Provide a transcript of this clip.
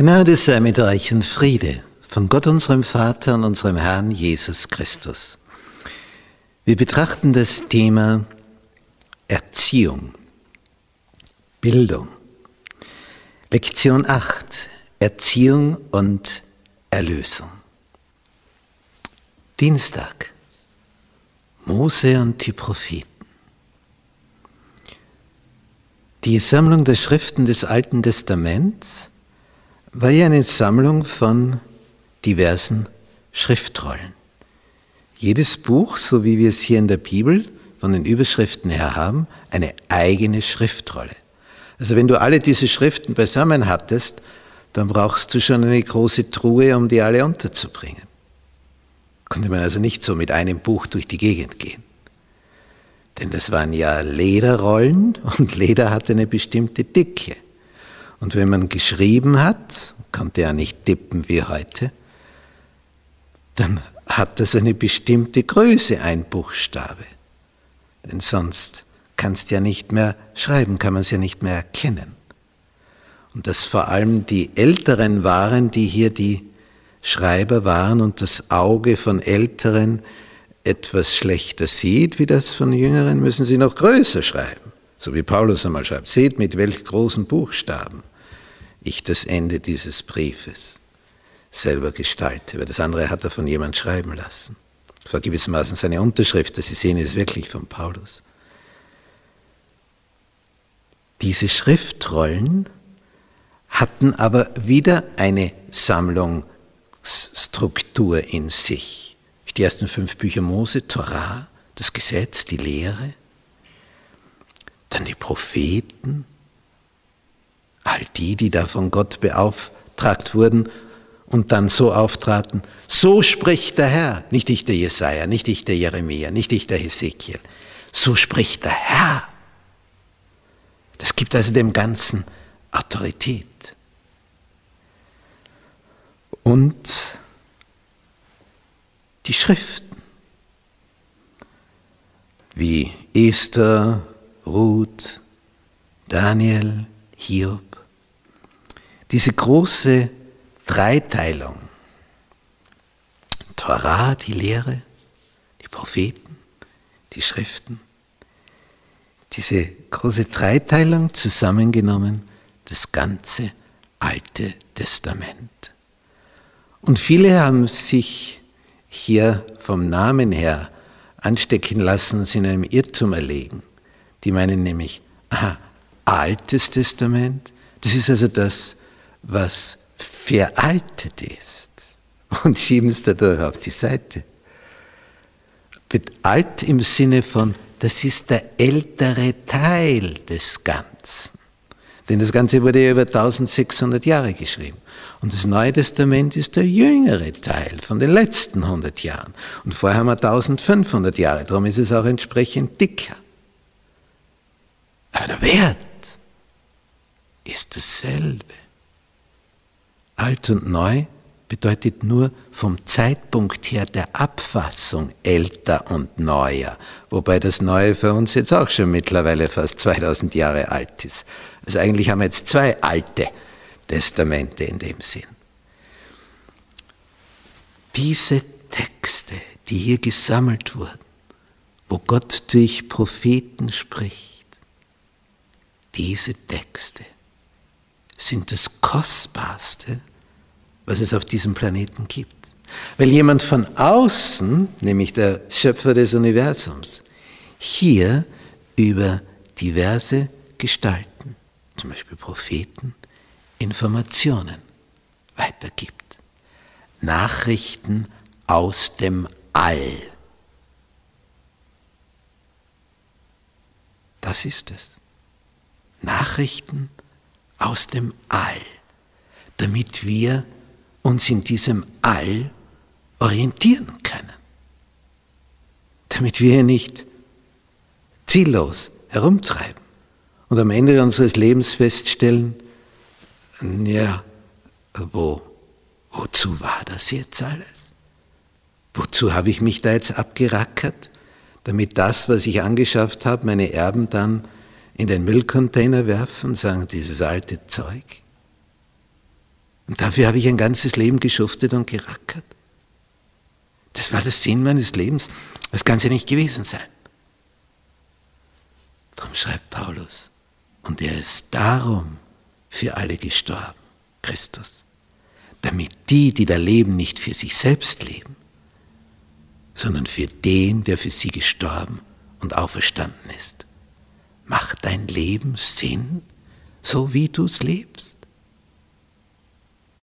Gnade sei mit euch und Friede von Gott unserem Vater und unserem Herrn Jesus Christus. Wir betrachten das Thema Erziehung, Bildung. Lektion 8, Erziehung und Erlösung. Dienstag, Mose und die Propheten. Die Sammlung der Schriften des Alten Testaments war ja eine Sammlung von diversen Schriftrollen. Jedes Buch, so wie wir es hier in der Bibel von den Überschriften her haben, eine eigene Schriftrolle. Also wenn du alle diese Schriften beisammen hattest, dann brauchst du schon eine große Truhe, um die alle unterzubringen. Konnte man also nicht so mit einem Buch durch die Gegend gehen. Denn das waren ja Lederrollen und Leder hatte eine bestimmte Dicke. Und wenn man geschrieben hat, konnte ja nicht tippen wie heute, dann hat das eine bestimmte Größe, ein Buchstabe. Denn sonst kannst du ja nicht mehr schreiben, kann man es ja nicht mehr erkennen. Und dass vor allem die Älteren waren, die hier die Schreiber waren und das Auge von Älteren etwas schlechter sieht wie das von Jüngeren, müssen sie noch größer schreiben. So wie Paulus einmal schreibt, seht mit welch großen Buchstaben ich das Ende dieses Briefes selber gestalte, weil das andere hat er von jemand schreiben lassen. Das war gewissermaßen seine Unterschrift, dass Sie sehen, ist wirklich von Paulus. Diese Schriftrollen hatten aber wieder eine Sammlungsstruktur in sich. Die ersten fünf Bücher Mose, Torah, das Gesetz, die Lehre, dann die Propheten, all die, die da von Gott beauftragt wurden und dann so auftraten, so spricht der Herr, nicht ich der Jesaja, nicht ich der Jeremia, nicht ich der Hesekiel, so spricht der Herr. Das gibt also dem Ganzen Autorität. Und die Schriften, wie Esther, Ruth, Daniel, Hiob, diese große Dreiteilung, Torah, die Lehre, die Propheten, die Schriften, diese große Dreiteilung zusammengenommen, das ganze Alte Testament. Und viele haben sich hier vom Namen her anstecken lassen, sie in einem Irrtum erlegen. Die meinen nämlich, aha, Altes Testament, das ist also das, was veraltet ist und schieben es dadurch auf die Seite. Mit alt im Sinne von, das ist der ältere Teil des Ganzen. Denn das Ganze wurde ja über 1600 Jahre geschrieben. Und das Neue Testament ist der jüngere Teil von den letzten 100 Jahren. Und vorher haben wir 1500 Jahre, darum ist es auch entsprechend dicker. Aber der Wert ist dasselbe. Alt und neu bedeutet nur vom Zeitpunkt her der Abfassung älter und neuer, wobei das Neue für uns jetzt auch schon mittlerweile fast 2000 Jahre alt ist. Also eigentlich haben wir jetzt zwei alte Testamente in dem Sinn. Diese Texte, die hier gesammelt wurden, wo Gott durch Propheten spricht, diese Texte sind das Kostbarste, was es auf diesem Planeten gibt. Weil jemand von außen, nämlich der Schöpfer des Universums, hier über diverse Gestalten, zum Beispiel Propheten, Informationen weitergibt. Nachrichten aus dem All. Das ist es. Nachrichten aus dem All, damit wir uns in diesem All orientieren können. Damit wir nicht ziellos herumtreiben und am Ende unseres Lebens feststellen, ja, wo, wozu war das jetzt alles? Wozu habe ich mich da jetzt abgerackert, damit das, was ich angeschafft habe, meine Erben dann in den Müllcontainer werfen sagen, dieses alte Zeug? Und dafür habe ich ein ganzes Leben geschuftet und gerackert. Das war der Sinn meines Lebens. Das kann ja nicht gewesen sein. Darum schreibt Paulus, und er ist darum für alle gestorben, Christus, damit die, die da leben, nicht für sich selbst leben, sondern für den, der für sie gestorben und auferstanden ist. Macht dein Leben Sinn, so wie du es lebst?